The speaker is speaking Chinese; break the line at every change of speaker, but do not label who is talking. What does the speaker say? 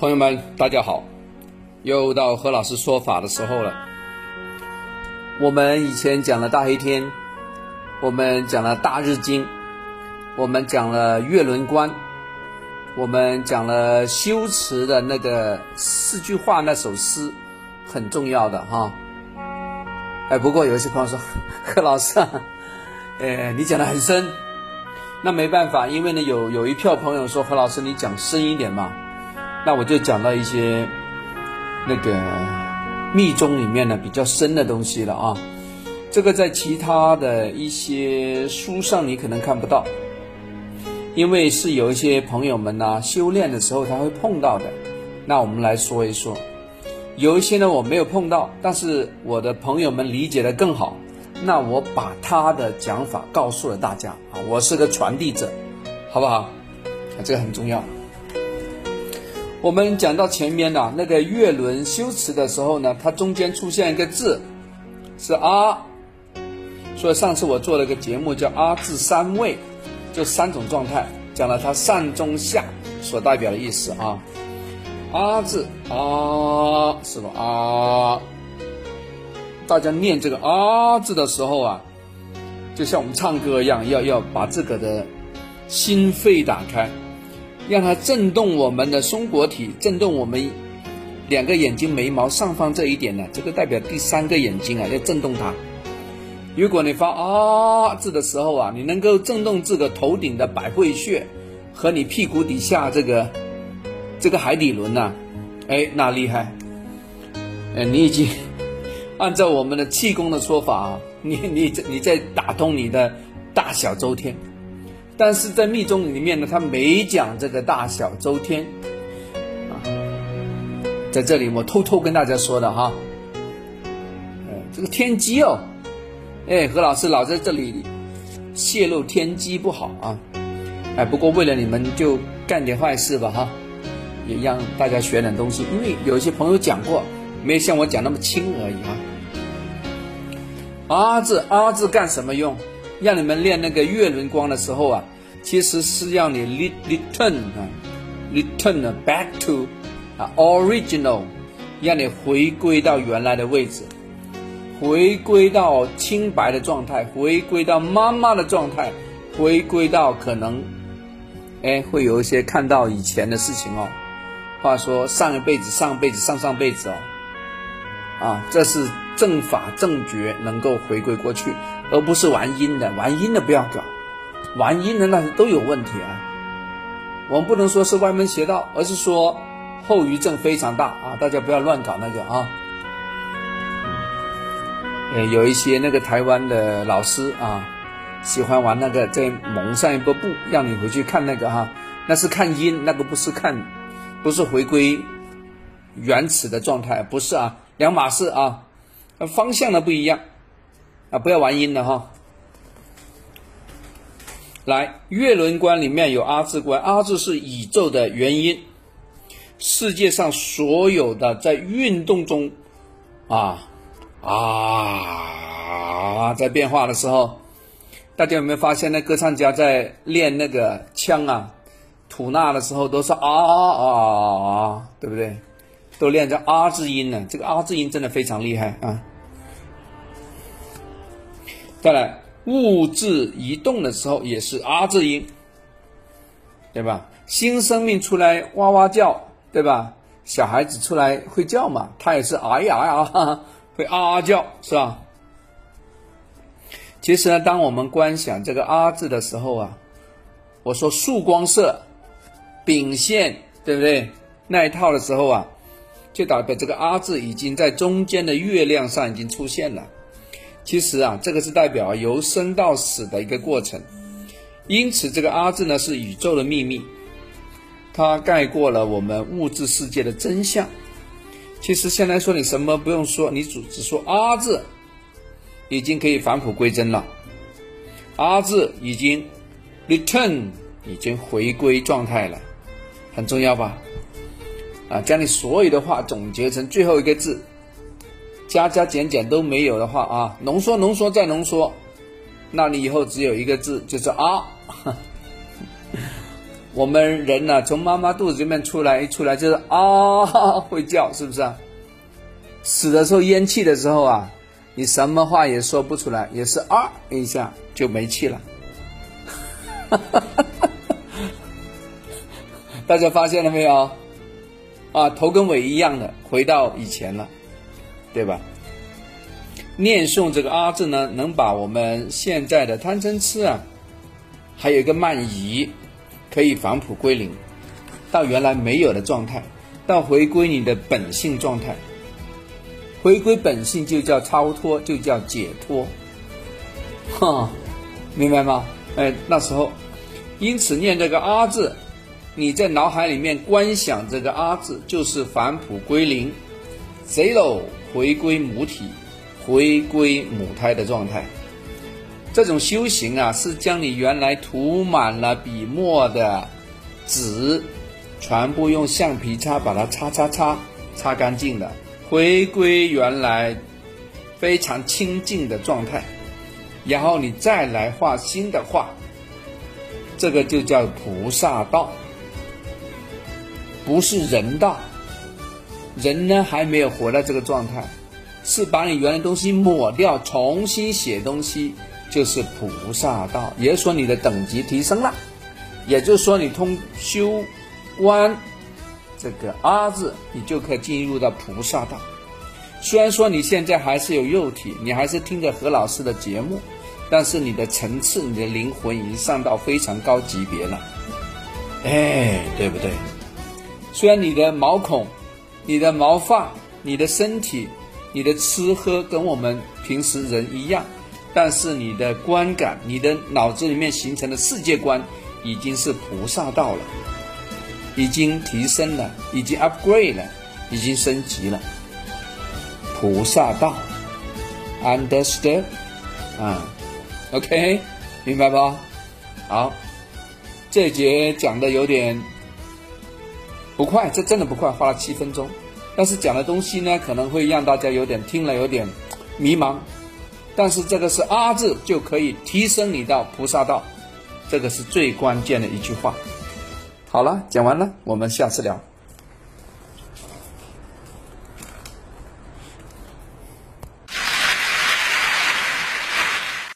朋友们，大家好，又到何老师说法的时候了。我们以前讲了大黑天，我们讲了大日经，我们讲了月轮观，我们讲了修辞的那个四句话那首诗，很重要的哈。哎，不过有些朋友说，何老师，啊，哎，你讲的很深，那没办法，因为呢有有一票朋友说何老师你讲深一点嘛。那我就讲到一些那个密宗里面呢比较深的东西了啊，这个在其他的一些书上你可能看不到，因为是有一些朋友们呢修炼的时候他会碰到的。那我们来说一说，有一些呢我没有碰到，但是我的朋友们理解的更好，那我把他的讲法告诉了大家啊，我是个传递者，好不好？这个很重要。我们讲到前面呢，那个月轮修辞的时候呢，它中间出现一个字，是阿，所以上次我做了个节目叫阿字三位，就三种状态，讲了它上中下所代表的意思啊。阿字啊，是吧？啊，大家念这个啊字的时候啊，就像我们唱歌一样，要要把这个的心肺打开。让它震动我们的松果体，震动我们两个眼睛眉毛上方这一点呢，这个代表第三个眼睛啊，要震动它。如果你发啊字的时候啊，你能够震动这个头顶的百会穴和你屁股底下这个这个海底轮呐，哎，那厉害！哎，你已经 按照我们的气功的说法啊，你你你在打通你的大小周天。但是在密宗里面呢，他没讲这个大小周天啊，在这里我偷偷跟大家说的哈，呃，这个天机哦，哎，何老师老在这里泄露天机不好啊，哎，不过为了你们就干点坏事吧哈，也让大家学点东西，因为有一些朋友讲过，没有像我讲那么轻而已啊。阿字阿字干什么用？让你们练那个月轮光的时候啊，其实是让你 return 啊，return back to 啊 original，让你回归到原来的位置，回归到清白的状态，回归到妈妈的状态，回归到可能，哎，会有一些看到以前的事情哦。话说上一辈子、上辈子、上上辈子哦，啊，这是。正法正觉能够回归过去，而不是玩阴的，玩阴的不要搞，玩阴的那是都有问题啊。我们不能说是歪门邪道，而是说后遗症非常大啊！大家不要乱搞那个啊。呃，有一些那个台湾的老师啊，喜欢玩那个，在蒙上一波布，让你回去看那个哈，那是看阴，那个不是看，不是回归原始的状态，不是啊，两码事啊。方向的不一样啊，不要玩阴的哈。来，月轮观里面有阿字观，阿字是宇宙的原因，世界上所有的在运动中啊啊在变化的时候，大家有没有发现，那歌唱家在练那个腔啊、吐纳的时候，都是啊啊啊，对不对？都练着阿字音呢，这个阿字音真的非常厉害啊。再来，物质移动的时候也是 R 字音，对吧？新生命出来哇哇叫，对吧？小孩子出来会叫嘛，他也是哎呀呀，会啊啊叫，是吧？其实呢，当我们观想这个啊字的时候啊，我说束光色、丙线，对不对？那一套的时候啊，就代表这个啊字已经在中间的月亮上已经出现了。其实啊，这个是代表由生到死的一个过程，因此这个阿字呢是宇宙的秘密，它盖过了我们物质世界的真相。其实现在说你什么不用说，你只只说阿字，已经可以返璞归真了。阿字已经 return，已经回归状态了，很重要吧？啊，将你所有的话总结成最后一个字。加加减减都没有的话啊，浓缩浓缩再浓缩，那你以后只有一个字，就是啊。我们人呢，从妈妈肚子里面出来，一出来就是啊，会叫，是不是？死的时候咽气的时候啊，你什么话也说不出来，也是啊一下就没气了。大家发现了没有？啊，头跟尾一样的，回到以前了，对吧？念诵这个“阿”字呢，能把我们现在的贪嗔痴啊，还有一个慢疑，可以返璞归零，到原来没有的状态，到回归你的本性状态。回归本性就叫超脱，就叫解脱，哈，明白吗？哎，那时候，因此念这个“阿”字，你在脑海里面观想这个“阿”字，就是返璞归零，zero 回归母体。回归母胎的状态，这种修行啊，是将你原来涂满了笔墨的纸，全部用橡皮擦把它擦擦擦擦干净的，回归原来非常清净的状态，然后你再来画新的画，这个就叫菩萨道，不是人道，人呢还没有活到这个状态。是把你原来东西抹掉，重新写东西，就是菩萨道。也就是说，你的等级提升了，也就是说，你通修观这个阿字，你就可以进入到菩萨道。虽然说你现在还是有肉体，你还是听着何老师的节目，但是你的层次、你的灵魂已经上到非常高级别了。哎，对不对？虽然你的毛孔、你的毛发、你的身体。你的吃喝跟我们平时人一样，但是你的观感、你的脑子里面形成的世界观已经是菩萨道了，已经提升了，已经 upgrade 了，已经升级了。菩萨道，understood？啊，OK，明白不？好，这节讲的有点不快，这真的不快，花了七分钟。但是讲的东西呢，可能会让大家有点听了有点迷茫。但是这个是“阿”字就可以提升你到菩萨道，这个是最关键的一句话。好了，讲完了，我们下次聊。